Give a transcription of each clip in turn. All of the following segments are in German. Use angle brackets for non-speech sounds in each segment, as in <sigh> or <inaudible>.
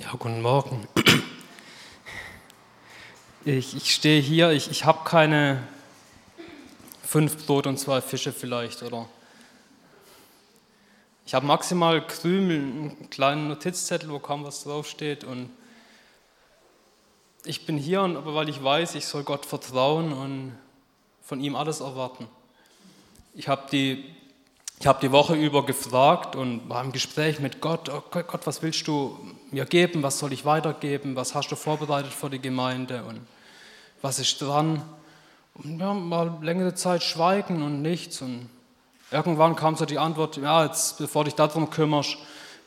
Ja, guten Morgen. Ich, ich stehe hier, ich, ich habe keine fünf Brot und zwei Fische vielleicht, oder? Ich habe maximal Krümel, einen kleinen Notizzettel, wo kaum was draufsteht und ich bin hier, aber weil ich weiß, ich soll Gott vertrauen und von ihm alles erwarten. Ich habe die ich habe die Woche über gefragt und war im Gespräch mit Gott, oh Gott, was willst du mir geben, was soll ich weitergeben, was hast du vorbereitet für die Gemeinde? Und was ist dran. Und ja, mal längere Zeit schweigen und nichts. Und irgendwann kam so die Antwort, ja, jetzt, bevor dich darum kümmerst,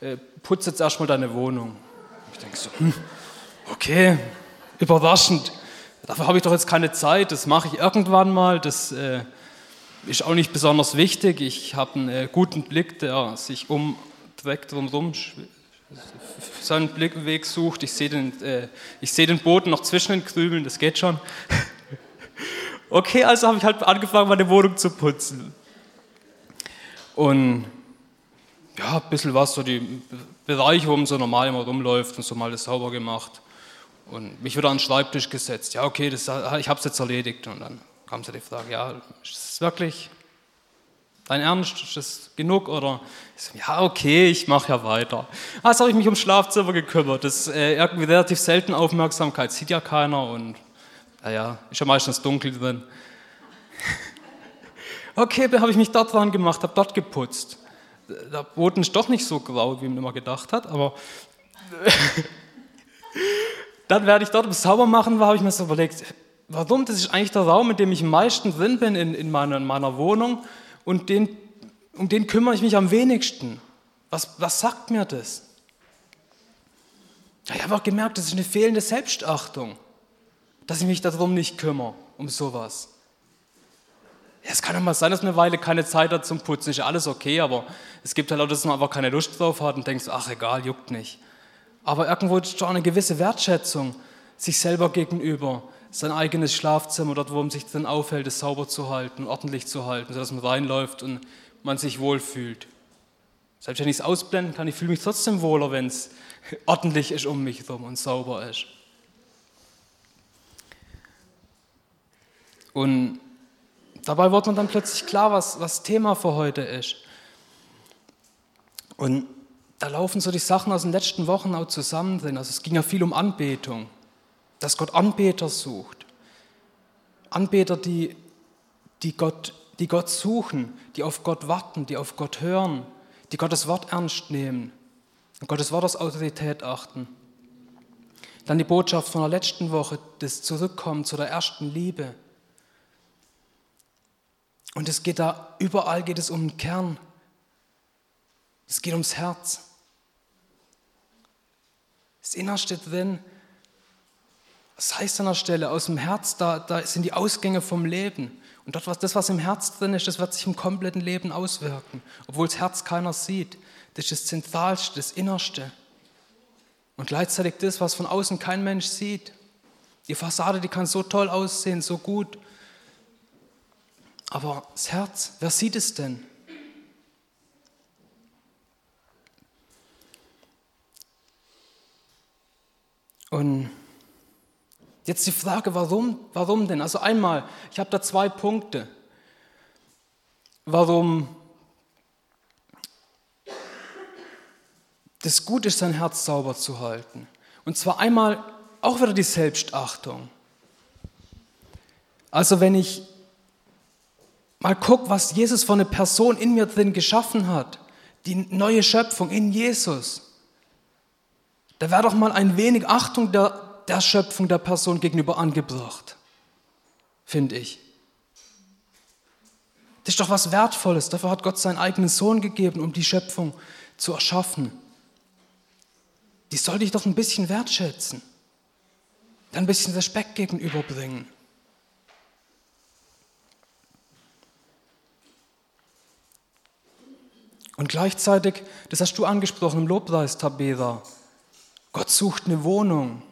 äh, putz jetzt erstmal deine Wohnung. Ich denke so, hm, okay, überraschend, dafür habe ich doch jetzt keine Zeit, das mache ich irgendwann mal, das... Äh, ist auch nicht besonders wichtig. Ich habe einen äh, guten Blick, der sich um direkt drumherum seinen Blickweg sucht. Ich sehe den, äh, ich den Boden noch zwischen den Krümeln, das geht schon. <laughs> okay, also habe ich halt angefangen, meine Wohnung zu putzen. Und ja, ein bisschen was, so die Bereiche, wo man so normal immer rumläuft und so mal das sauber gemacht. Und mich wieder an den Schreibtisch gesetzt. Ja, okay, das, ich habe es jetzt erledigt. Und dann kam so die Frage, ja, ist das wirklich dein Ernst? Ist das genug? Oder so, ja, okay, ich mache ja weiter. Also habe ich mich ums Schlafzimmer gekümmert. Das ist äh, irgendwie relativ selten Aufmerksamkeit, sieht ja keiner und naja, ist ja meistens dunkel drin. <laughs> okay, dann habe ich mich dort dran gemacht, habe dort geputzt. Der Boden ist doch nicht so grau, wie man immer gedacht hat, aber <laughs> dann werde ich dort im Saubermachen war, habe ich mir so überlegt, warum? Das ist eigentlich der Raum, in dem ich am meisten drin bin in, in, meiner, in meiner Wohnung und den, um den kümmere ich mich am wenigsten. Was, was sagt mir das? Ich habe auch gemerkt, das ist eine fehlende Selbstachtung, dass ich mich darum nicht kümmere, um sowas. Ja, es kann doch mal sein, dass man eine Weile keine Zeit hat zum Putzen, ist ja alles okay, aber es gibt halt auch, dass man einfach keine Lust drauf hat und denkt, ach egal, juckt nicht. Aber irgendwo ist doch eine gewisse Wertschätzung sich selber gegenüber, sein eigenes Schlafzimmer, dort, wo man sich dann aufhält, es sauber zu halten, ordentlich zu halten, sodass man reinläuft und man sich wohlfühlt. Selbst wenn ich es ausblenden kann, ich fühle mich trotzdem wohler, wenn es <laughs> ordentlich ist um mich herum und sauber ist. Und dabei wird mir dann plötzlich klar, was, was Thema für heute ist. Und da laufen so die Sachen aus den letzten Wochen auch zusammen drin. Also es ging ja viel um Anbetung dass Gott Anbeter sucht. Anbeter, die, die, Gott, die Gott suchen, die auf Gott warten, die auf Gott hören, die Gottes Wort ernst nehmen und Gottes Wort als Autorität achten. Dann die Botschaft von der letzten Woche, das Zurückkommen zu der ersten Liebe. Und es geht da, überall geht es um den Kern. Es geht ums Herz. Das Innerste drin das heißt an der Stelle, aus dem Herz, da, da sind die Ausgänge vom Leben. Und dort, was, das, was im Herz drin ist, das wird sich im kompletten Leben auswirken. Obwohl das Herz keiner sieht. Das ist das Zentralste, das Innerste. Und gleichzeitig das, was von außen kein Mensch sieht. Die Fassade, die kann so toll aussehen, so gut. Aber das Herz, wer sieht es denn? Und Jetzt die Frage, warum, warum denn? Also einmal, ich habe da zwei Punkte. Warum das gut ist, sein Herz sauber zu halten. Und zwar einmal auch wieder die Selbstachtung. Also wenn ich mal gucke, was Jesus für eine Person in mir drin geschaffen hat, die neue Schöpfung in Jesus, da wäre doch mal ein wenig Achtung der, der Schöpfung der Person gegenüber angebracht, finde ich. Das ist doch was Wertvolles. Dafür hat Gott seinen eigenen Sohn gegeben, um die Schöpfung zu erschaffen. Die sollte ich doch ein bisschen wertschätzen, ein bisschen Respekt gegenüberbringen. Und gleichzeitig, das hast du angesprochen im Lobpreis, Tabera, Gott sucht eine Wohnung.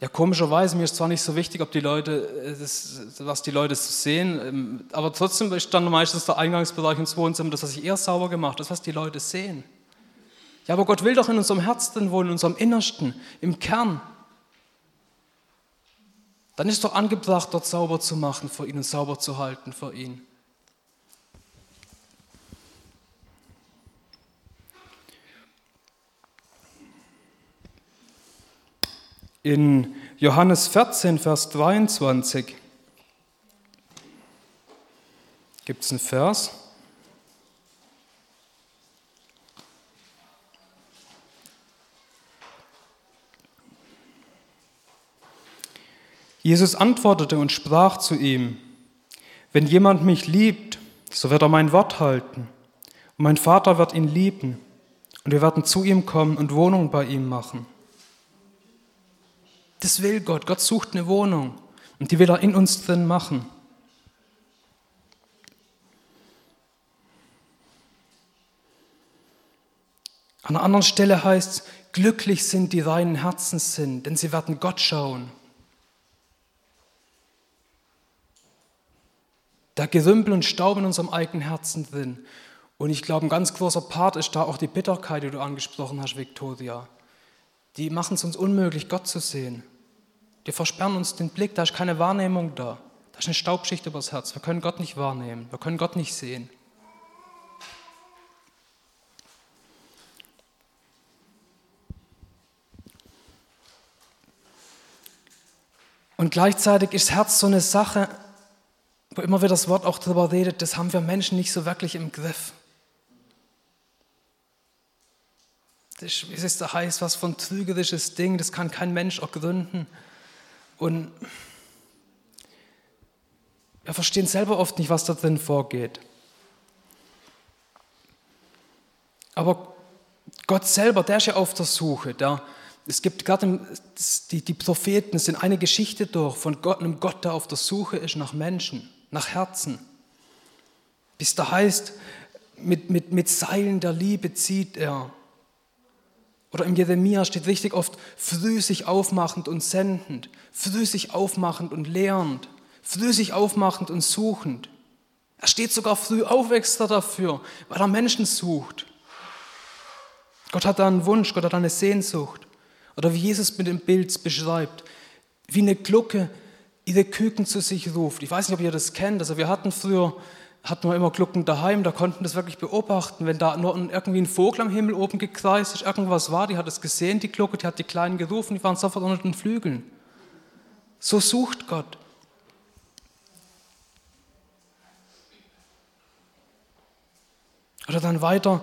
Ja, komischerweise, mir ist zwar nicht so wichtig, ob die Leute, äh, das, was die Leute sehen, ähm, aber trotzdem ist dann meistens der Eingangsbereich ins Wohnzimmer das, was ich eher sauber gemacht das, was die Leute sehen. Ja, aber Gott will doch in unserem Herzen wohnen, in unserem Innersten, im Kern. Dann ist doch angebracht, dort sauber zu machen vor ihn und sauber zu halten vor ihn. In Johannes 14, Vers 23 gibt es einen Vers. Jesus antwortete und sprach zu ihm, wenn jemand mich liebt, so wird er mein Wort halten, und mein Vater wird ihn lieben, und wir werden zu ihm kommen und Wohnung bei ihm machen. Das will Gott. Gott sucht eine Wohnung und die will er in uns drin machen. An einer anderen Stelle heißt es, glücklich sind die reinen Herzens sind, denn sie werden Gott schauen. Da Gerümpel und Staub in unserem eigenen Herzen drin. Und ich glaube, ein ganz großer Part ist da auch die Bitterkeit, die du angesprochen hast, Victoria die machen es uns unmöglich, Gott zu sehen. Die versperren uns den Blick, da ist keine Wahrnehmung da. Da ist eine Staubschicht übers Herz. Wir können Gott nicht wahrnehmen, wir können Gott nicht sehen. Und gleichzeitig ist Herz so eine Sache, wo immer wieder das Wort auch darüber redet, das haben wir Menschen nicht so wirklich im Griff. Das ist, da heißt, was von trügerisches Ding, das kann kein Mensch ergründen. Und wir verstehen selber oft nicht, was da drin vorgeht. Aber Gott selber, der ist ja auf der Suche. Der, es gibt gerade die, die Propheten sind eine Geschichte durch von Gott, einem Gott, der auf der Suche ist nach Menschen, nach Herzen. Bis da heißt, mit, mit, mit Seilen der Liebe zieht er oder im Jeremia steht richtig oft früh sich aufmachend und sendend, früh sich aufmachend und lehrend, früh sich aufmachend und suchend. Er steht sogar früh auf extra dafür, weil er Menschen sucht. Gott hat da einen Wunsch, Gott hat eine Sehnsucht. Oder wie Jesus mit dem Bild beschreibt, wie eine Glucke ihre Küken zu sich ruft. Ich weiß nicht, ob ihr das kennt. Also wir hatten früher hatten wir immer Glucken daheim, da konnten das wirklich beobachten. Wenn da nur irgendwie ein Vogel am Himmel oben gekreist ist, irgendwas war, die hat es gesehen, die Glucke, die hat die Kleinen gerufen, die waren sofort unter den Flügeln. So sucht Gott. Oder dann weiter,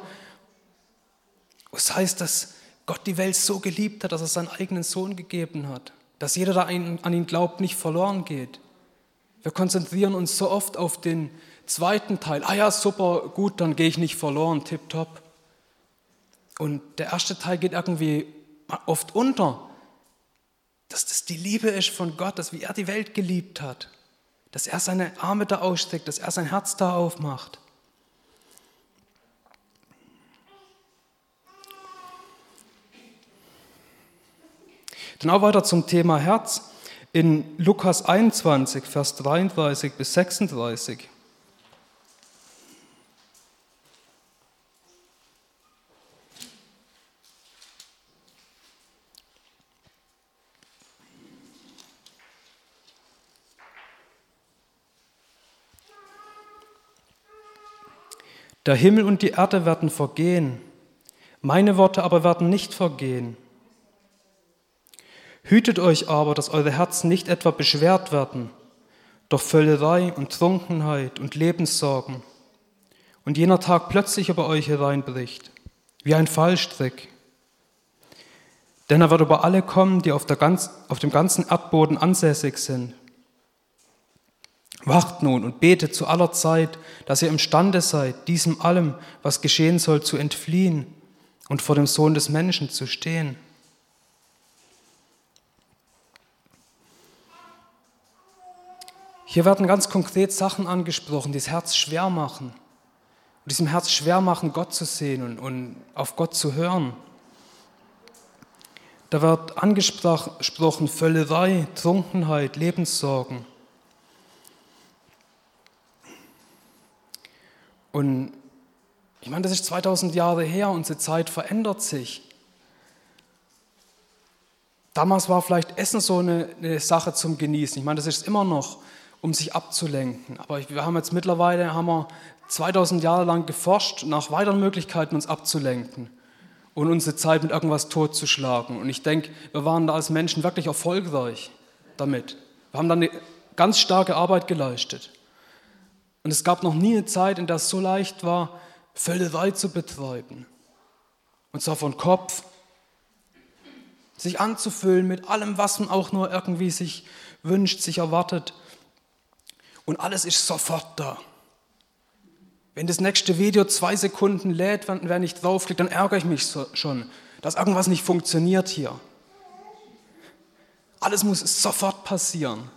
es heißt, dass Gott die Welt so geliebt hat, dass er seinen eigenen Sohn gegeben hat, dass jeder, der an ihn glaubt, nicht verloren geht. Wir konzentrieren uns so oft auf den zweiten Teil, ah ja, super, gut, dann gehe ich nicht verloren, tipptopp. Und der erste Teil geht irgendwie oft unter, dass das die Liebe ist von Gott, dass wie er die Welt geliebt hat, dass er seine Arme da ausstreckt, dass er sein Herz da aufmacht. Dann auch weiter zum Thema Herz in Lukas 21, Vers 33 bis 36. Der Himmel und die Erde werden vergehen, meine Worte aber werden nicht vergehen. Hütet euch aber, dass eure Herzen nicht etwa beschwert werden durch Völlerei und Trunkenheit und Lebenssorgen und jener Tag plötzlich über euch hereinbricht, wie ein Fallstrick. Denn er wird über alle kommen, die auf, ganz, auf dem ganzen Erdboden ansässig sind. Wacht nun und betet zu aller Zeit, dass ihr imstande seid, diesem allem, was geschehen soll, zu entfliehen und vor dem Sohn des Menschen zu stehen. Hier werden ganz konkret Sachen angesprochen, die das Herz schwer machen. Und diesem Herz schwer machen, Gott zu sehen und, und auf Gott zu hören. da wird angesprochen Völlerei, Trunkenheit, Lebenssorgen. Und ich meine, das ist 2000 Jahre her, unsere Zeit verändert sich. Damals war vielleicht Essen so eine, eine, Sache zum Genießen. Ich meine, das ist immer noch, um sich abzulenken. Aber wir haben jetzt mittlerweile haben wir 2000 Jahre lang geforscht nach weiteren Möglichkeiten, uns abzulenken und unsere Zeit mit irgendwas totzuschlagen. Und ich denke, wir waren da als Menschen wirklich erfolgreich damit. Wir haben dann eine ganz starke Arbeit geleistet. Und es gab noch nie eine Zeit, in der es so leicht war, Völlerei zu betreiben. Und zwar von Kopf, sich anzufüllen mit allem, was man auch nur irgendwie sich wünscht, sich erwartet. Und alles ist sofort da. Wenn das nächste Video zwei Sekunden lädt, wenn ich draufklicke, dann ärgere ich mich schon, dass irgendwas nicht funktioniert hier. Alles muss sofort passieren.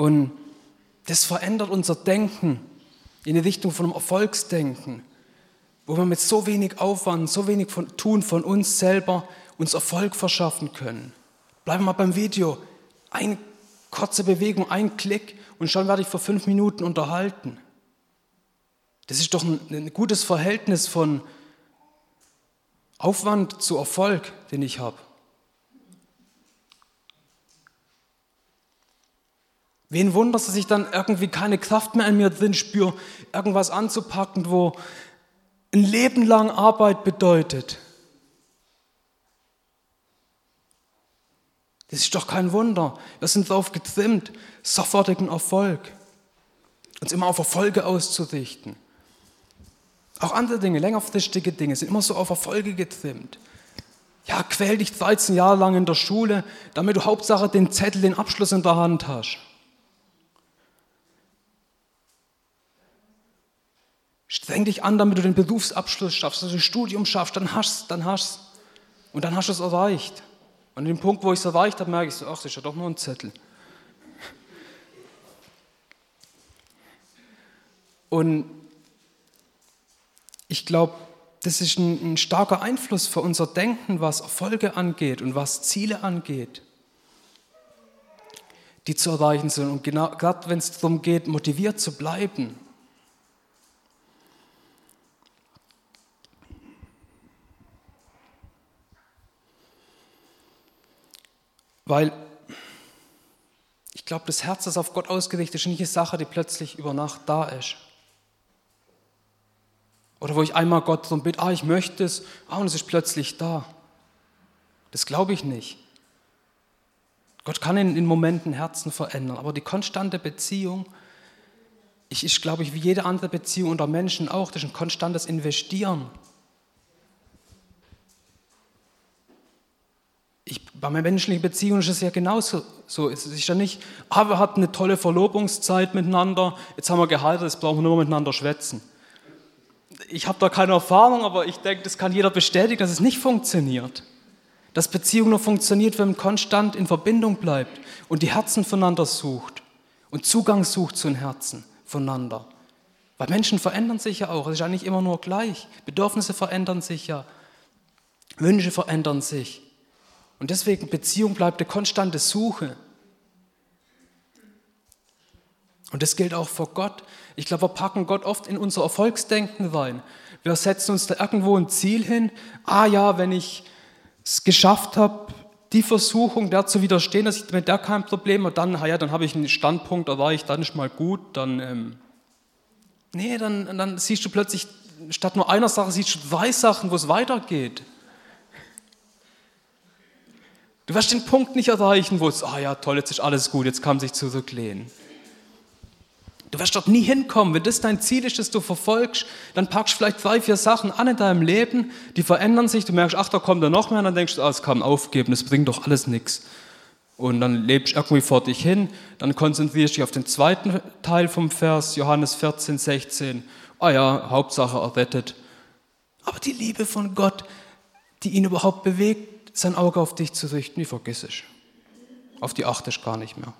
Und das verändert unser Denken in die Richtung von einem Erfolgsdenken, wo wir mit so wenig Aufwand, so wenig von, tun von uns selber uns Erfolg verschaffen können. Bleiben wir mal beim Video. Eine kurze Bewegung, ein Klick und schon werde ich vor fünf Minuten unterhalten. Das ist doch ein, ein gutes Verhältnis von Aufwand zu Erfolg, den ich habe. Wen wundert, dass ich dann irgendwie keine Kraft mehr in mir drin spüre, irgendwas anzupacken, wo ein Leben lang Arbeit bedeutet. Das ist doch kein Wunder. Wir sind darauf getrimmt, sofortigen Erfolg, uns immer auf Erfolge auszurichten. Auch andere Dinge, längerfristige Dinge, sind immer so auf Erfolge getrimmt. Ja, quäl dich 13 Jahre lang in der Schule, damit du Hauptsache den Zettel, den Abschluss in der Hand hast. Streng dich an, damit du den Berufsabschluss schaffst, dass du das Studium schaffst, dann hast du dann hast Und dann hast du es erreicht. Und an dem Punkt, wo ich es erreicht habe, merke ich so, ach, das ist ja doch nur ein Zettel. Und ich glaube, das ist ein, ein, starker Einfluss für unser Denken, was Erfolge angeht und was Ziele angeht, die zu erreichen sind. Und gerade wenn es darum geht, motiviert zu bleiben Weil ich glaube, das Herz, das auf Gott ausgerichtet ist, nicht eine Sache, die plötzlich über Nacht da ist. Oder wo ich einmal Gott darum bitte, ah, ich möchte es, ah, und es ist plötzlich da. Das glaube ich nicht. Gott kann in, in Momenten Herzen verändern, aber die konstante Beziehung, ich, ist, glaube ich, wie jede andere Beziehung unter Menschen auch, das ist ein konstantes Investieren. ich, bei meiner menschlichen Beziehung ist es ja genauso. So, es ist ja nicht, ah, wir hatten eine tolle Verlobungszeit miteinander, jetzt haben wir geheiratet, jetzt brauchen wir nur miteinander schwätzen. Ich habe da keine Erfahrung, aber ich denke, das kann jeder bestätigen, dass es nicht funktioniert. Dass Beziehung nur funktioniert, wenn man konstant in Verbindung bleibt und die Herzen voneinander sucht und Zugang sucht zu den Herzen voneinander. Weil Menschen verändern sich ja auch, es ist ja nicht immer nur gleich. Bedürfnisse verändern sich ja, Wünsche verändern sich. Und deswegen Beziehung bleibt eine konstante Suche. Und das gilt auch vor Gott. Ich glaube, wir packen Gott oft in unser Erfolgsdenken rein. Wir setzen uns da irgendwo ein Ziel hin. Ah ja, wenn ich es geschafft habe, die Versuchung der zu widerstehen, dass ich mit der kein Problem habe, dann, ja, dann habe ich einen Standpunkt erreicht, dann ist mal gut, dann, ähm, nee, dann, dann siehst du plötzlich, statt nur einer Sache, siehst du zwei Sachen, wo es weitergeht. Du wirst den Punkt nicht erreichen, wo es, ah ja, toll, jetzt ist alles gut, jetzt kann man sich zurücklehnen. Du wirst dort nie hinkommen. Wenn das dein Ziel ist, das du verfolgst, dann packst du vielleicht drei, vier Sachen an in deinem Leben, die verändern sich. Du merkst, ach, da kommt da noch mehr, und dann denkst du, ah, es kann aufgeben, das bringt doch alles nichts. Und dann lebst du irgendwie vor dich hin, dann konzentrierst du dich auf den zweiten Teil vom Vers, Johannes 14, 16. Ah ja, Hauptsache errettet. Aber die Liebe von Gott, die ihn überhaupt bewegt, sein Auge auf dich zu richten, wie vergiss es. Auf die achtest gar nicht mehr.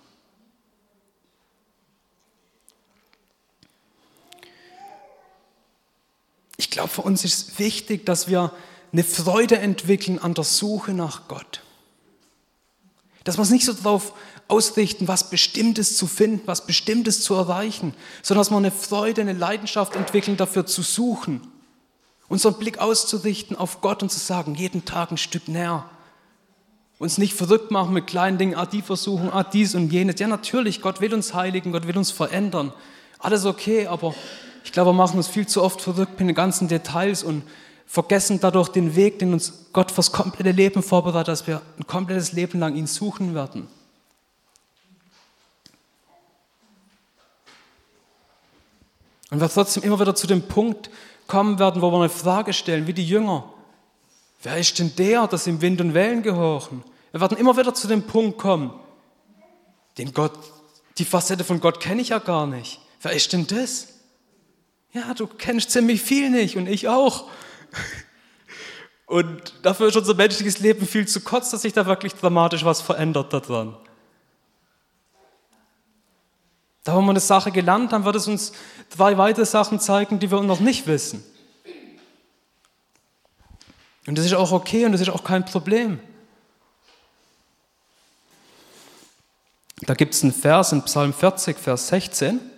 Ich ich glaube, für uns ist wichtig, dass wir eine Freude entwickeln an der Suche nach Gott. Dass wir uns nicht so darauf ausrichten, was Bestimmtes zu finden, was Bestimmtes zu erreichen, sondern dass wir eine Freude, eine Leidenschaft entwickeln, dafür zu suchen. Unseren Blick auszurichten auf Gott und zu sagen, jeden Tag ein Stück näher. Uns nicht verrückt machen mit kleinen Dingen, ah, die versuchen, ah, dies und jenes. Ja, natürlich, Gott will uns heiligen, Gott will uns verändern. Alles okay, aber ich glaube, wir machen uns viel zu oft verrückt mit den ganzen Details und vergessen dadurch den Weg, den uns Gott fürs komplette Leben vorbereitet, dass wir ein komplettes Leben lang ihn suchen werden. Und wir trotzdem immer wieder zu dem Punkt kommen werden, wo wir eine Frage stellen, wie die Jünger. Wer ist denn der, das im Wind und Wellen gehorchen? Wir werden immer wieder zu dem Punkt kommen, den Gott, die Facette von Gott kenne ich ja gar nicht. Wer ist denn das? Ja, du kennst ziemlich viel nicht und ich auch. Und dafür ist unser menschliches Leben viel zu kurz, dass sich da wirklich dramatisch was verändert daran. Da, wo wir eine Sache gelernt haben, wird es uns zwei weitere Sachen zeigen, die wir noch nicht wissen. Und das ist auch okay und das ist auch kein Problem. Da gibt es einen Vers in Psalm 40, Vers 16.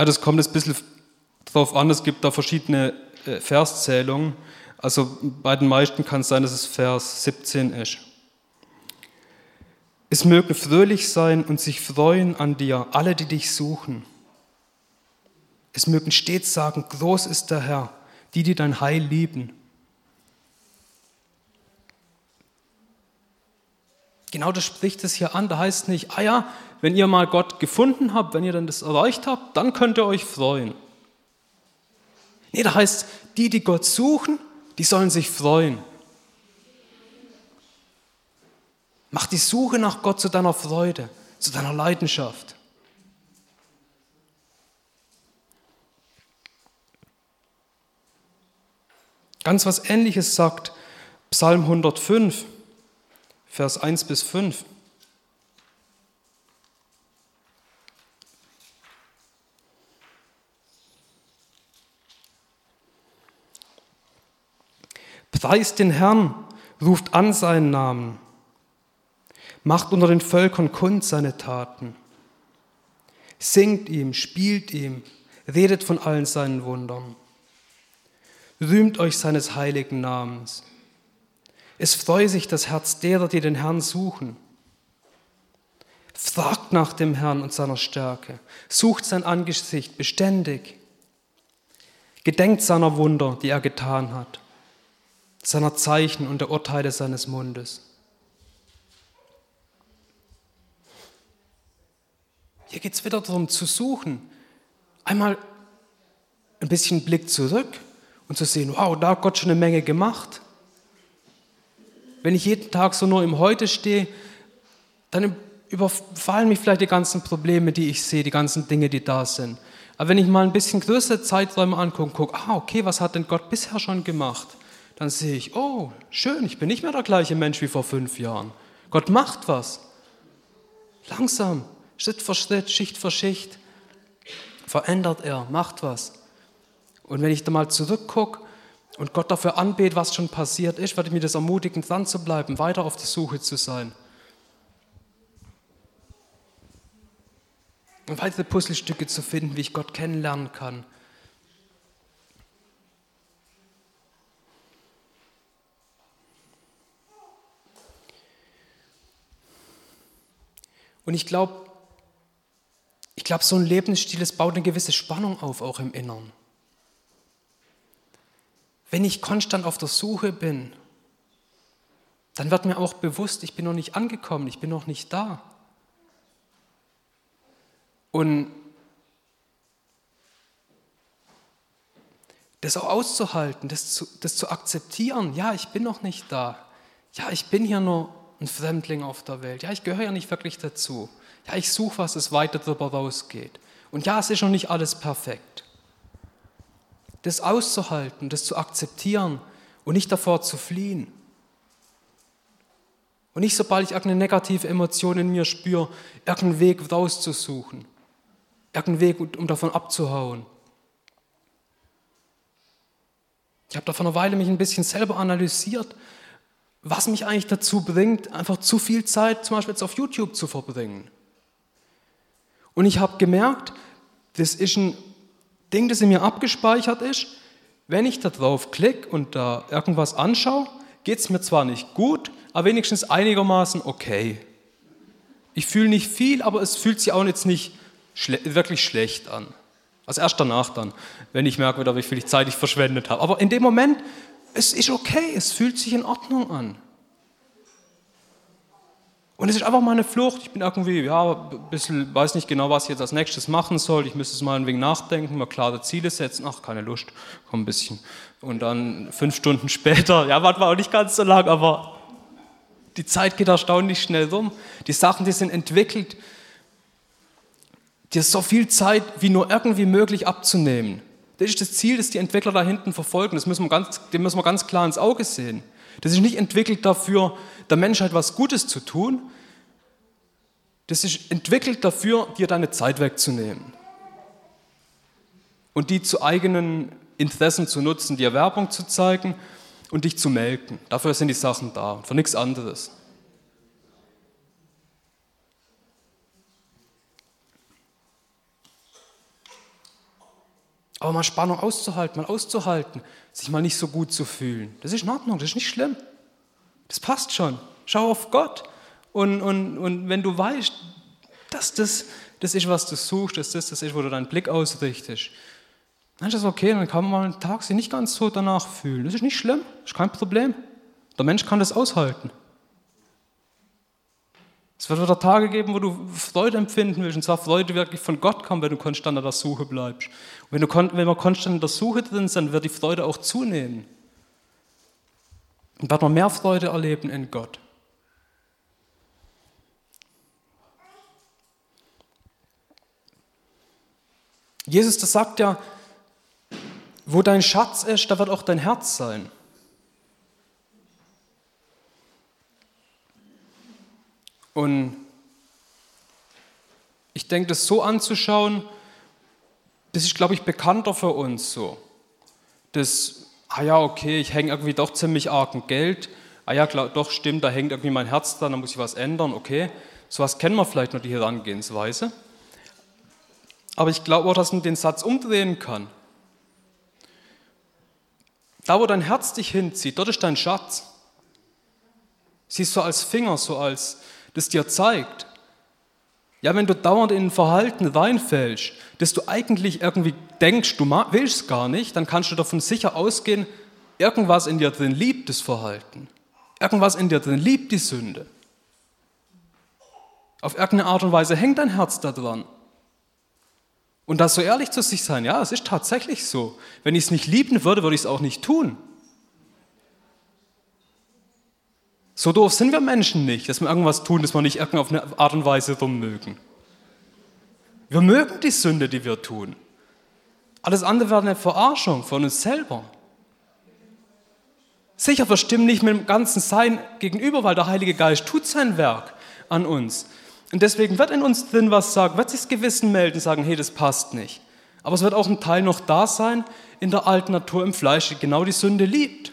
Ja, das kommt ein bisschen darauf an, es gibt da verschiedene äh, Verszählungen. Also bei den meisten kann es sein, dass es Vers 17 ist. Es mögen fröhlich sein und sich freuen an dir, alle, die dich suchen. Es mögen stets sagen, groß ist der Herr, die, die dein Heil lieben. Genau das spricht es hier an. Da heißt nicht, ah ja, wenn ihr mal Gott gefunden habt, wenn ihr dann das erreicht habt, dann könnt ihr euch freuen. Nee, da heißt, die, die Gott suchen, die sollen sich freuen. Mach die Suche nach Gott zu deiner Freude, zu deiner Leidenschaft. Ganz was Ähnliches sagt Psalm 105, Vers 1 bis 5. Preist den Herrn, ruft an seinen Namen, macht unter den Völkern kund seine Taten. Singt ihm, spielt ihm, redet von allen seinen Wundern. Rühmt euch seines heiligen Namens. Es freue sich das Herz derer, die den Herrn suchen. Fragt nach dem Herrn und seiner Stärke. Sucht sein Angesicht beständig. Gedenkt seiner Wunder, die er getan hat seiner Zeichen und der Urteile seines Mundes. Hier geht es wieder darum zu suchen, einmal ein bisschen Blick zurück und zu sehen, wow, da hat Gott schon eine Menge gemacht. Wenn ich jeden Tag so nur im Heute stehe, dann überfallen mich vielleicht die ganzen Probleme, die ich sehe, die ganzen Dinge, die da sind. Aber wenn ich mal ein bisschen größere Zeiträume angucke gucke, ah, okay, was hat denn Gott bisher schon gemacht? Dann sehe ich, oh, schön, ich bin nicht mehr der gleiche Mensch wie vor fünf Jahren. Gott macht was. Langsam, Schritt für Schritt, Schicht für Schicht, verändert er, macht was. Und wenn ich da mal zurückgucke und Gott dafür anbete, was schon passiert ist, werde ich mir das ermutigen, dran zu bleiben, weiter auf der Suche zu sein. Und weitere Puzzlestücke zu finden, wie ich Gott kennenlernen kann, Und ich glaube, ich glaube, so ein Lebensstil, es baut eine gewisse Spannung auf, auch im Innern. Wenn ich konstant auf der Suche bin, dann wird mir auch bewusst, ich bin noch nicht angekommen, ich bin noch nicht da. Und das auch auszuhalten, das zu, das zu akzeptieren, ja, ich bin noch nicht da. Ja, ich bin hier nur ein Fremdling auf der Welt. Ja, ich gehöre ja nicht wirklich dazu. Ja, ich suche, was es weiter darüber rausgeht. Und ja, es ist noch nicht alles perfekt. Das auszuhalten, das zu akzeptieren und nicht davor zu fliehen. Und nicht, sobald ich irgendeine negative Emotion in mir spüre, irgendeinen Weg rauszusuchen, irgendeinen Weg, um davon abzuhauen. Ich habe da vor einer Weile mich ein bisschen selber analysiert, was mich eigentlich dazu bringt, einfach zu viel Zeit zum Beispiel jetzt auf YouTube zu verbringen. Und ich habe gemerkt, das ist ein Ding, das in mir abgespeichert ist. Wenn ich da drauf klicke und da irgendwas anschaue, geht es mir zwar nicht gut, aber wenigstens einigermaßen okay. Ich fühle nicht viel, aber es fühlt sich auch jetzt nicht schle wirklich schlecht an. Also erst danach dann, wenn ich merke, wie viel Zeit ich verschwendet habe. Aber in dem Moment, es ist okay, es fühlt sich in Ordnung an. Und es ist einfach mal eine Flucht. Ich bin irgendwie, ja, ein bisschen, weiß nicht genau, was ich jetzt als nächstes machen soll. Ich müsste es mal ein wenig nachdenken, mal klare Ziele setzen. Ach, keine Lust, komm ein bisschen. Und dann fünf Stunden <laughs> später, ja, war auch nicht ganz so lang, aber die Zeit geht erstaunlich schnell rum. Die Sachen, die sind entwickelt, dir so viel Zeit wie nur irgendwie möglich abzunehmen. Das ist das Ziel, das die Entwickler da hinten verfolgen. Das müssen wir ganz, dem müssen wir ganz klar ins Auge sehen. Das ist nicht entwickelt dafür, der Menschheit was Gutes zu tun. Das ist entwickelt dafür, dir deine Zeit wegzunehmen und die zu eigenen Interessen zu nutzen, dir Werbung zu zeigen und dich zu melken. Dafür sind die Sachen da, für nichts anderes. Aber mal Spannung auszuhalten, mal auszuhalten, sich mal nicht so gut zu fühlen, das ist in Ordnung, das ist nicht schlimm. Das passt schon. Schau auf Gott. Und, und, und wenn du weißt, dass das das ist, was du suchst, dass das das ist, wo du deinen Blick ausrichtest, dann ist das okay, dann kann man mal einen Tag sich nicht ganz so danach fühlen. Das ist nicht schlimm, das ist kein Problem. Der Mensch kann das aushalten. Es wird wieder Tage geben, wo du Freude empfinden willst, und zwar Freude wirklich von Gott kommt, wenn du konstant an der Suche bleibst. Und wenn, du, wenn wir konstant in der Suche drin sind, wird die Freude auch zunehmen. Und wird man mehr Freude erleben in Gott. Jesus, das sagt ja, wo dein Schatz ist, da wird auch dein Herz sein. Und ich denke, das so anzuschauen, das ist, glaube ich, bekannter für uns so. Das, ah ja, okay, ich hänge irgendwie doch ziemlich arg an Geld. Ah ja, klar, doch stimmt, da hängt irgendwie mein Herz dran, da muss ich was ändern, okay. So was kennen wir vielleicht noch, die Herangehensweise. Aber ich glaube auch, dass man den Satz umdrehen kann. Da, wo dein Herz dich hinzieht, dort ist dein Schatz. Siehst du als Finger, so als das dir zeigt. Ja, wenn du dauernd in ein Verhalten reinfällst, das du eigentlich irgendwie denkst, du willst gar nicht, dann kannst du davon sicher ausgehen, irgendwas in dir drin liebt das Verhalten. Irgendwas in dir drin liebt die Sünde. Auf irgendeine Art und Weise hängt dein Herz da dran. Und das so ehrlich zu sich sein, ja, es ist tatsächlich so. Wenn ich es nicht lieben würde, würde ich es auch nicht tun. So doof sind wir Menschen nicht, dass wir irgendwas tun, das wir nicht auf eine Art und Weise mögen. Wir mögen die Sünde, die wir tun. Alles andere wäre eine Verarschung von uns selber. Sicher, wir stimmen nicht mit dem ganzen Sein gegenüber, weil der Heilige Geist tut sein Werk an uns. Und deswegen wird in uns drin was sagen, wird sich das Gewissen melden, sagen, hey, das passt nicht. Aber es wird auch ein Teil noch da sein in der alten Natur, im Fleisch, die genau die Sünde liebt.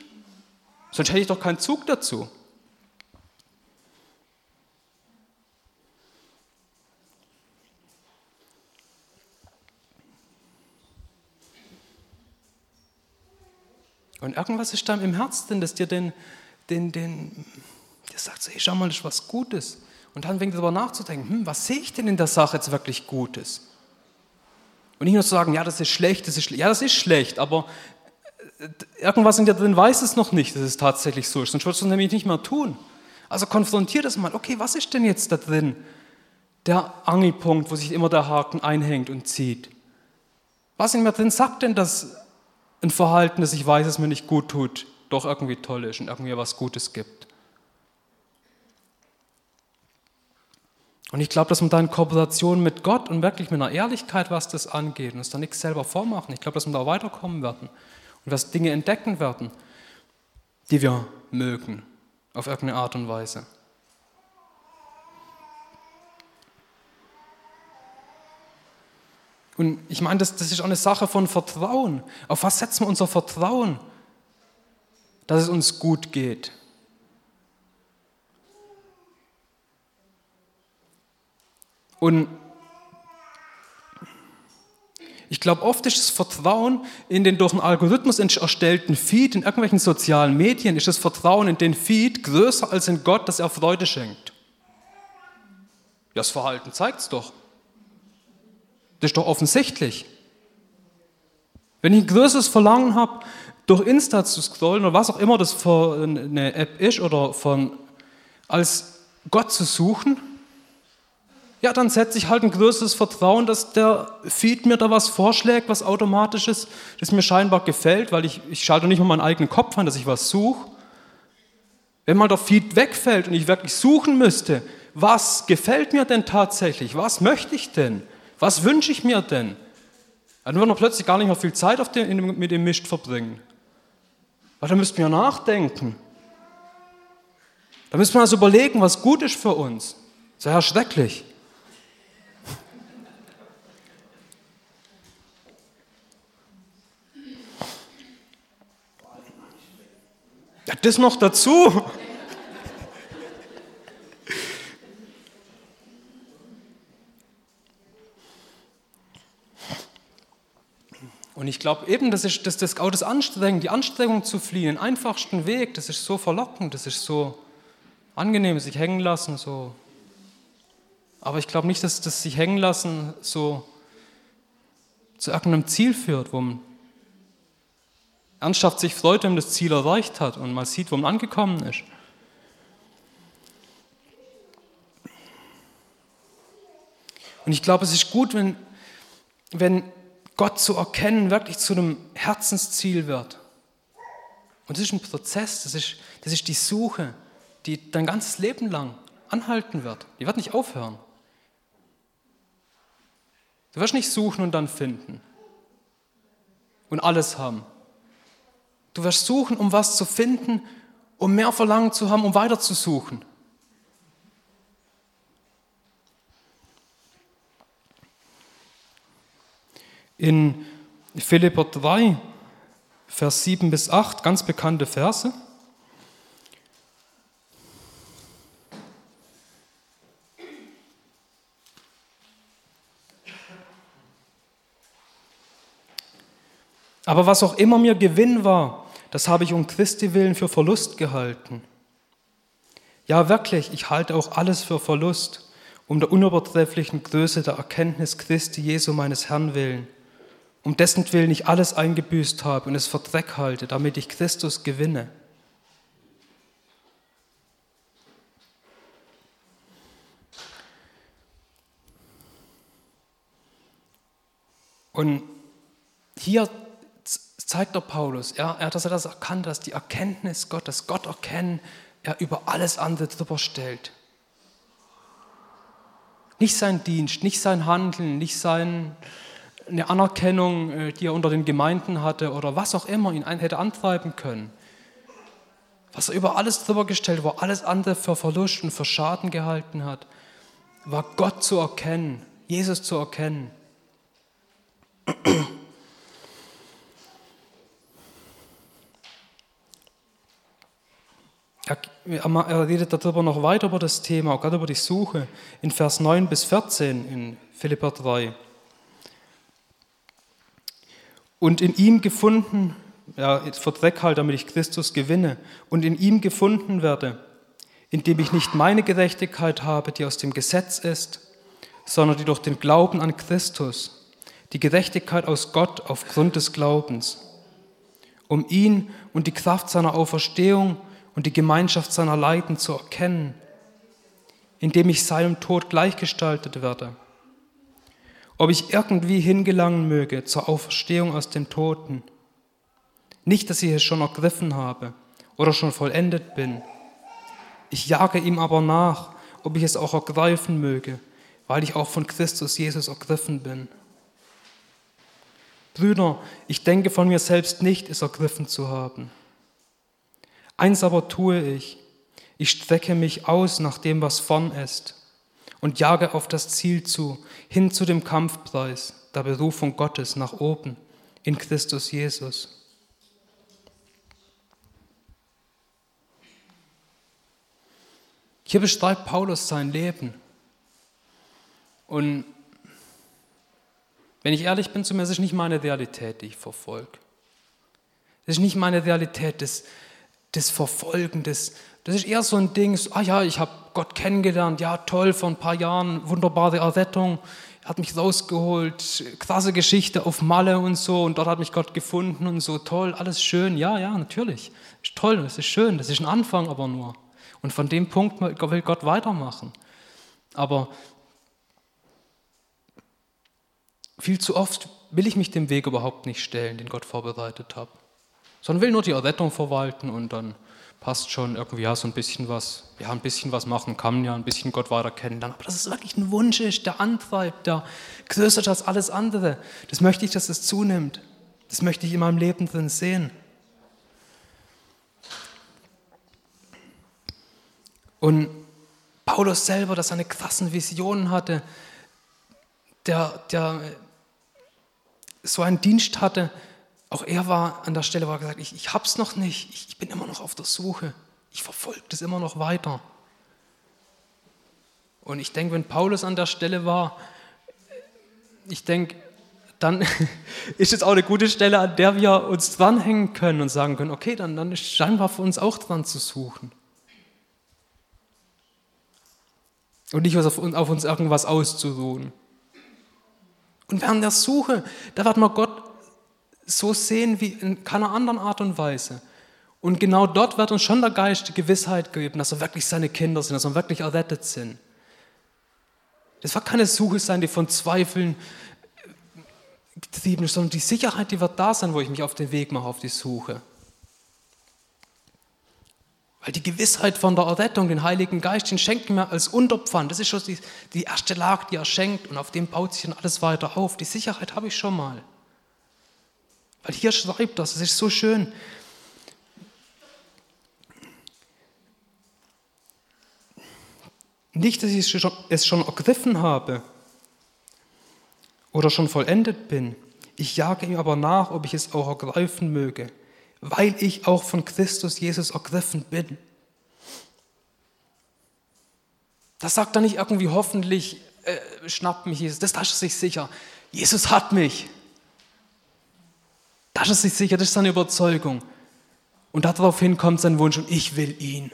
Sonst hätte ich doch keinen Zug dazu. Und irgendwas ist da im Herzen, das dir den, den, den, der sagt so, hey, schau mal, das ist was Gutes. Und dann fängt darüber nachzudenken, hm, was sehe ich denn in der Sache jetzt wirklich Gutes? Und nicht nur zu sagen, ja, das ist schlecht, das ist schlecht. Ja, das ist schlecht, aber äh, irgendwas in dir drin weiß es noch nicht, dass es tatsächlich so ist. Sonst würdest du es nämlich nicht mehr tun. Also konfrontier das mal. Okay, was ist denn jetzt da drin? Der Angelpunkt, wo sich immer der Haken einhängt und zieht. Was in mir drin sagt denn, dass ein Verhalten, das ich weiß, es mir nicht gut tut, doch irgendwie toll ist und irgendwie was Gutes gibt. Und ich glaube, dass man da in Kooperation mit Gott und wirklich mit einer Ehrlichkeit, was das angeht, und uns da nichts selber vormachen. Ich glaube, dass wir da weiterkommen werden und dass Dinge entdecken werden, die wir mögen, auf irgendeine Art und Weise. Und ich meine, das, das ist auch eine Sache von Vertrauen. Auf was setzen wir unser Vertrauen? Dass es uns gut geht. Und ich glaube, oft ist das Vertrauen in den durch einen Algorithmus erstellten Feed in irgendwelchen sozialen Medien, ist das Vertrauen in den Feed größer als in Gott, dass er Freude schenkt. Das Verhalten zeigt es doch. Das ist doch offensichtlich. Wenn ich ein größeres Verlangen habe, durch Insta zu scrollen oder was auch immer das für eine App ist oder von als Gott zu suchen, ja, dann setze ich halt ein größeres Vertrauen, dass der Feed mir da was vorschlägt, was automatisch ist, das mir scheinbar gefällt, weil ich, ich schalte nicht mal meinen eigenen Kopf an, dass ich was suche. Wenn mal der Feed wegfällt und ich wirklich suchen müsste, was gefällt mir denn tatsächlich? Was möchte ich denn? Was wünsche ich mir denn? Dann würden wir plötzlich gar nicht mehr viel Zeit dem, mit dem Mist verbringen. Weil da müssten wir nachdenken. Da müssen wir also überlegen, was gut ist für uns. Das ist ja schrecklich. Ja, das noch dazu. Ich glaube eben, das ist das, das, auch das Anstrengen, die Anstrengung zu fliehen, den einfachsten Weg, das ist so verlockend, das ist so angenehm, sich hängen lassen, so. Aber ich glaube nicht, dass das sich hängen lassen so zu irgendeinem Ziel führt, wo man ernsthaft sich freut, wenn man das Ziel erreicht hat und mal sieht, wo man angekommen ist. Und ich glaube, es ist gut, wenn, wenn Gott zu erkennen wirklich zu einem Herzensziel wird. Und das ist ein Prozess, das ist, das ist die Suche, die dein ganzes Leben lang anhalten wird. Die wird nicht aufhören. Du wirst nicht suchen und dann finden und alles haben. Du wirst suchen, um was zu finden, um mehr Verlangen zu haben, um weiter zu suchen. In Philipper 3, Vers 7 bis 8, ganz bekannte Verse. Aber was auch immer mir Gewinn war, das habe ich um Christi willen für Verlust gehalten. Ja, wirklich, ich halte auch alles für Verlust, um der unübertrefflichen Größe der Erkenntnis Christi Jesu meines Herrn willen um dessen Willen ich alles eingebüßt habe und es für Dreck halte, damit ich Christus gewinne. Und hier zeigt der Paulus, er, dass er das erkannt, dass die Erkenntnis Gottes, Gott erkennen, er über alles andere drüber stellt. Nicht sein Dienst, nicht sein Handeln, nicht sein, eine Anerkennung, äh, die er unter den Gemeinden hatte oder was auch immer ihn hätte antreiben können. Was er über alles drüber gestellt, wo alles andere für Verlust und für Schaden gehalten hat, war Gott zu erkennen, Jesus zu erkennen. Er, redet darüber noch weiter über das Thema, gerade über die Suche, in Vers 9 bis 14 in Philippa 3 und in ihm gefunden, ja, vor Dreck halt, damit ich Christus gewinne und in ihm gefunden werde, indem ich nicht meine Gerechtigkeit habe, die aus dem Gesetz ist, sondern die durch den Glauben an Christus, die Gerechtigkeit aus Gott aufgrund des Glaubens, um ihn und die Kraft seiner Auferstehung und die Gemeinschaft seiner Leiden zu erkennen, indem ich seinem Tod gleichgestaltet werde ob ich irgendwie hingelangen möge zur Auferstehung aus den Toten. Nicht, dass ich es schon ergriffen habe oder schon vollendet bin. Ich jage ihm aber nach, ob ich es auch ergreifen möge, weil ich auch von Christus Jesus ergriffen bin. Brüder, ich denke von mir selbst nicht, es ergriffen zu haben. Eins aber tue ich, ich strecke mich aus nach dem, was vorn ist und jage auf das Ziel zu, hin zu dem Kampfpreis der Berufung Gottes nach oben in Christus Jesus. Hier beschreibt Paulus sein Leben. Und wenn ich ehrlich bin zu mir, das ist nicht meine Realität, die ich verfolge. Das ist nicht meine Realität des, des Verfolgen, des, das ist eher so ein Ding, ah ja, ich habe Gott kennengelernt, ja toll, vor ein paar Jahren, wunderbare Errettung, er hat mich rausgeholt, krasse Geschichte auf Malle und so und dort hat mich Gott gefunden und so, toll, alles schön, ja, ja, natürlich, ist toll, das ist schön, das ist ein Anfang aber nur. Und von dem Punkt will Gott weitermachen. Aber viel zu oft will ich mich dem Weg überhaupt nicht stellen, den Gott vorbereitet hat, sondern will nur die Errettung verwalten und dann passt schon irgendwie, ja, so ein bisschen was, ja, ein bisschen was machen kann, ja, ein bisschen Gott weiter kennenlernen. Aber dass es wirklich ein Wunsch ist, der antreibt, der größer ist als alles andere. Das möchte ich, dass es zunimmt. Das möchte ich in meinem Leben drin sehen. Und Paulus selber, dass er eine krassen Visionen hatte, der, der so einen Dienst hatte, auch er war an der Stelle, wo er gesagt ich, ich hab's noch nicht, ich, ich bin immer noch auf der Suche, ich verfolge das immer noch weiter. Und ich denke, wenn Paulus an der Stelle war, ich denke, dann <laughs> ist es auch eine gute Stelle, an der wir uns dranhängen können und sagen können, okay, dann, dann ist scheinbar für uns auch dran zu suchen. Und nicht auf, auf uns irgendwas auszuruhen. Und während der Suche, da wird man Gott so sehen wie in keiner anderen Art und Weise. Und genau dort wird uns schon der Geist die Gewissheit geben, dass wir wirklich seine Kinder sind, dass wir wirklich errettet sind. Das wird keine Suche sein, die von Zweifeln getrieben ist, sondern die Sicherheit, die wird da sein, wo ich mich auf den Weg mache, auf die Suche. Weil die Gewissheit von der Errettung, den Heiligen Geist, den schenkt mir als Unterpfand. Das ist schon die, die erste Lage, die er schenkt und auf dem baut sich dann alles weiter auf. Die Sicherheit habe ich schon mal. Hier schreibt das, es ist so schön. Nicht, dass ich es schon ergriffen habe oder schon vollendet bin. Ich jage ihm aber nach, ob ich es auch ergreifen möge, weil ich auch von Christus Jesus ergriffen bin. Das sagt er nicht irgendwie hoffentlich, äh, schnappt mich Jesus. Das ist sich sicher. Jesus hat mich. Das ist sich sicher, das ist seine Überzeugung. Und daraufhin kommt sein Wunsch und ich will ihn.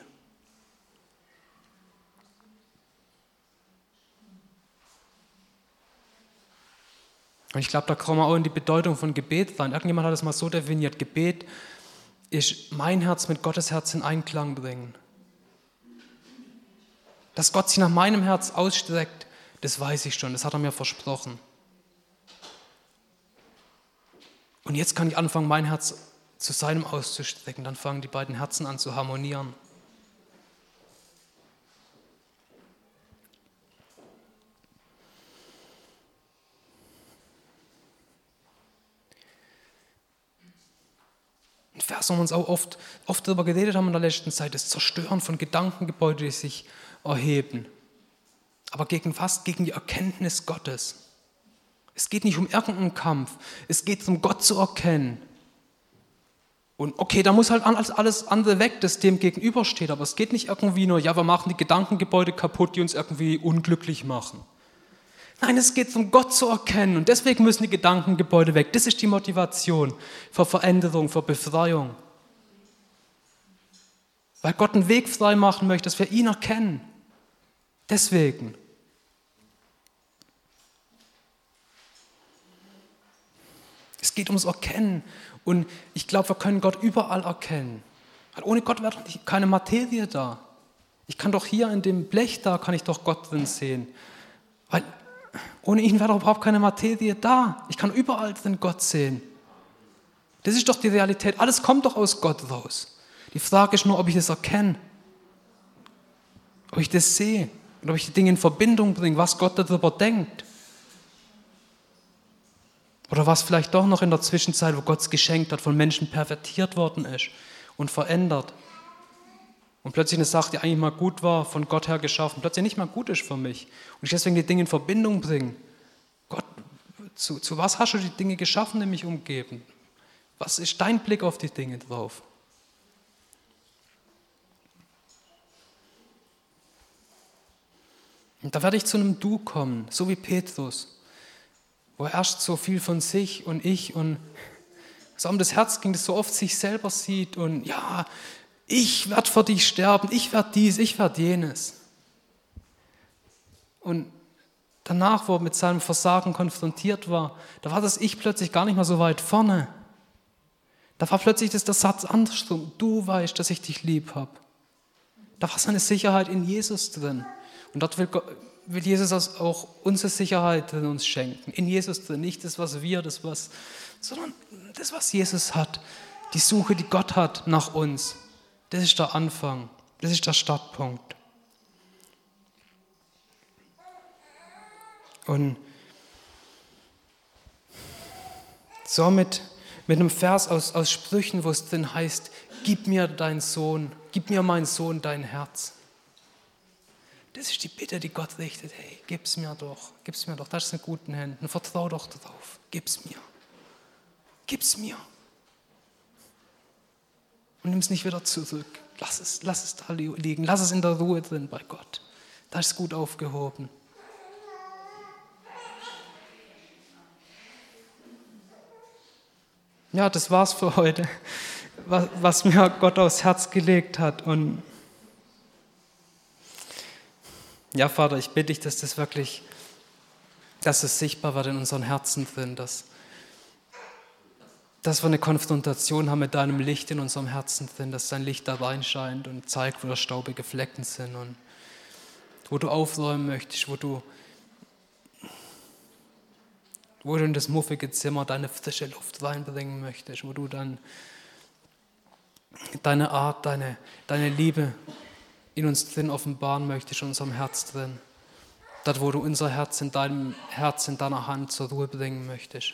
Und ich glaube, da kommen wir auch in die Bedeutung von Gebet rein. Irgendjemand hat es mal so definiert, Gebet ist mein Herz mit Gottes Herz in Einklang bringen. Dass Gott sich nach meinem Herz ausstreckt, das weiß ich schon, das hat er mir versprochen. Und jetzt kann ich anfangen, mein Herz zu seinem auszustrecken. Dann fangen die beiden Herzen an zu harmonieren. Ein Vers, wo wir uns auch oft, oft darüber geredet haben in der letzten Zeit, das Zerstören von Gedankengebäuden, die sich erheben. Aber gegen was? Gegen die Erkenntnis Gottes. Es geht nicht um irgendeinen Kampf. Es geht um Gott zu erkennen. Und okay, da muss halt alles andere weg, das dem gegenübersteht. Aber es geht nicht irgendwie nur, ja, wir machen die Gedankengebäude kaputt, die uns irgendwie unglücklich machen. Nein, es geht um Gott zu erkennen. Und deswegen müssen die Gedankengebäude weg. Das ist die Motivation für Veränderung, für Befreiung. Weil Gott einen Weg frei machen möchte, dass wir ihn erkennen. Deswegen. Es geht ums Erkennen. Und ich glaube, wir können Gott überall erkennen. Weil ohne Gott wäre doch keine Materie da. Ich kann doch hier in dem Blech da, kann ich doch Gott drin sehen. Weil ohne ihn wäre doch überhaupt keine Materie da. Ich kann überall drin Gott sehen. Das ist doch die Realität. Alles kommt doch aus Gott raus. Die Frage ist nur, ob ich das erkenne. Ob ich das sehe. Und ob ich die Dinge in Verbindung bringe, was Gott darüber denkt. Oder was vielleicht doch noch in der Zwischenzeit, wo Gott es geschenkt hat, von Menschen pervertiert worden ist und verändert. Und plötzlich eine Sache, die eigentlich mal gut war, von Gott her geschaffen, plötzlich nicht mal gut ist für mich. Und ich deswegen die Dinge in Verbindung bringe. Gott, zu, zu was hast du die Dinge geschaffen, die mich umgeben? Was ist dein Blick auf die Dinge drauf? Und da werde ich zu einem Du kommen, so wie Petrus, wo er erst so viel von sich und ich und so um das Herz ging, das so oft sich selber sieht und ja, ich werde für dich sterben, ich werde dies, ich werde jenes. Und danach, wo er mit seinem Versagen konfrontiert war, da war das Ich plötzlich gar nicht mehr so weit vorne. Da war plötzlich das, der Satz andersrum. Du weißt, dass ich dich lieb habe. Da war seine Sicherheit in Jesus drin. Und dort will, will Jesus auch unsere Sicherheit in uns schenken. In Jesus drin. Nicht das, was wir, das, was, sondern das, was Jesus hat. Die Suche, die Gott hat nach uns. Das ist der Anfang. Das ist der Startpunkt. Und somit mit einem Vers aus, aus Sprüchen, wo es drin heißt, gib mir deinen Sohn, gib mir mein Sohn dein Herz. Das ist die Bitte, die Gott richtet. Hey, gib's mir doch, gib's mir doch, das ist in guten Händen. Vertrau doch darauf. Gib's mir. Gib's mir. Und nimm es nicht wieder zurück. Lass es, lass es da liegen. Lass es in der Ruhe drin bei Gott. Da ist gut aufgehoben. Ja, das war's für heute, was, was mir Gott aufs Herz gelegt hat. Und ja, Vater, ich bitte dich, dass das wirklich, dass es sichtbar wird in unseren Herzen drin, dass, dass wir eine Konfrontation haben mit deinem Licht in unserem Herzen drin, dass dein Licht da reinscheint und zeigt, wo da staubige Flecken sind und wo du aufräumen möchtest, wo du, wo du in das muffige Zimmer deine frische Luft reinbringen möchtest, wo du dann deine Art, deine, deine Liebe in uns drin offenbaren möchtest, in unserem Herz drin. Dort, wo du unser Herz in deinem Herz, in deiner Hand zur Ruhe bringen möchtest.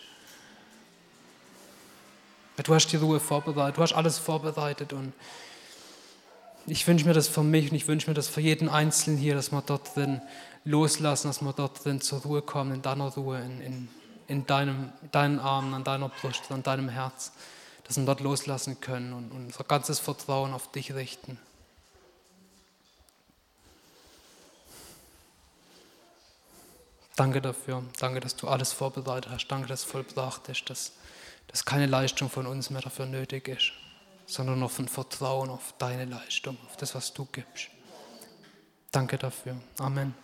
Du hast die Ruhe vorbereitet, du hast alles vorbereitet und ich wünsche mir das für mich und ich wünsche mir das für jeden Einzelnen hier, dass wir dort drin loslassen, dass wir dort drin zur Ruhe kommen, in deiner Ruhe, in, in, in deinem, deinen Armen, an deiner Brust, an deinem Herz, dass wir dort loslassen können und, und unser ganzes Vertrauen auf dich richten. Danke dafür. Danke, dass du alles vorbereitet hast. Danke, dass es vollbracht ist, dass, dass keine Leistung von uns mehr dafür nötig ist, sondern auf ein Vertrauen auf deine Leistung, auf das, was du gibst. Danke dafür. Amen.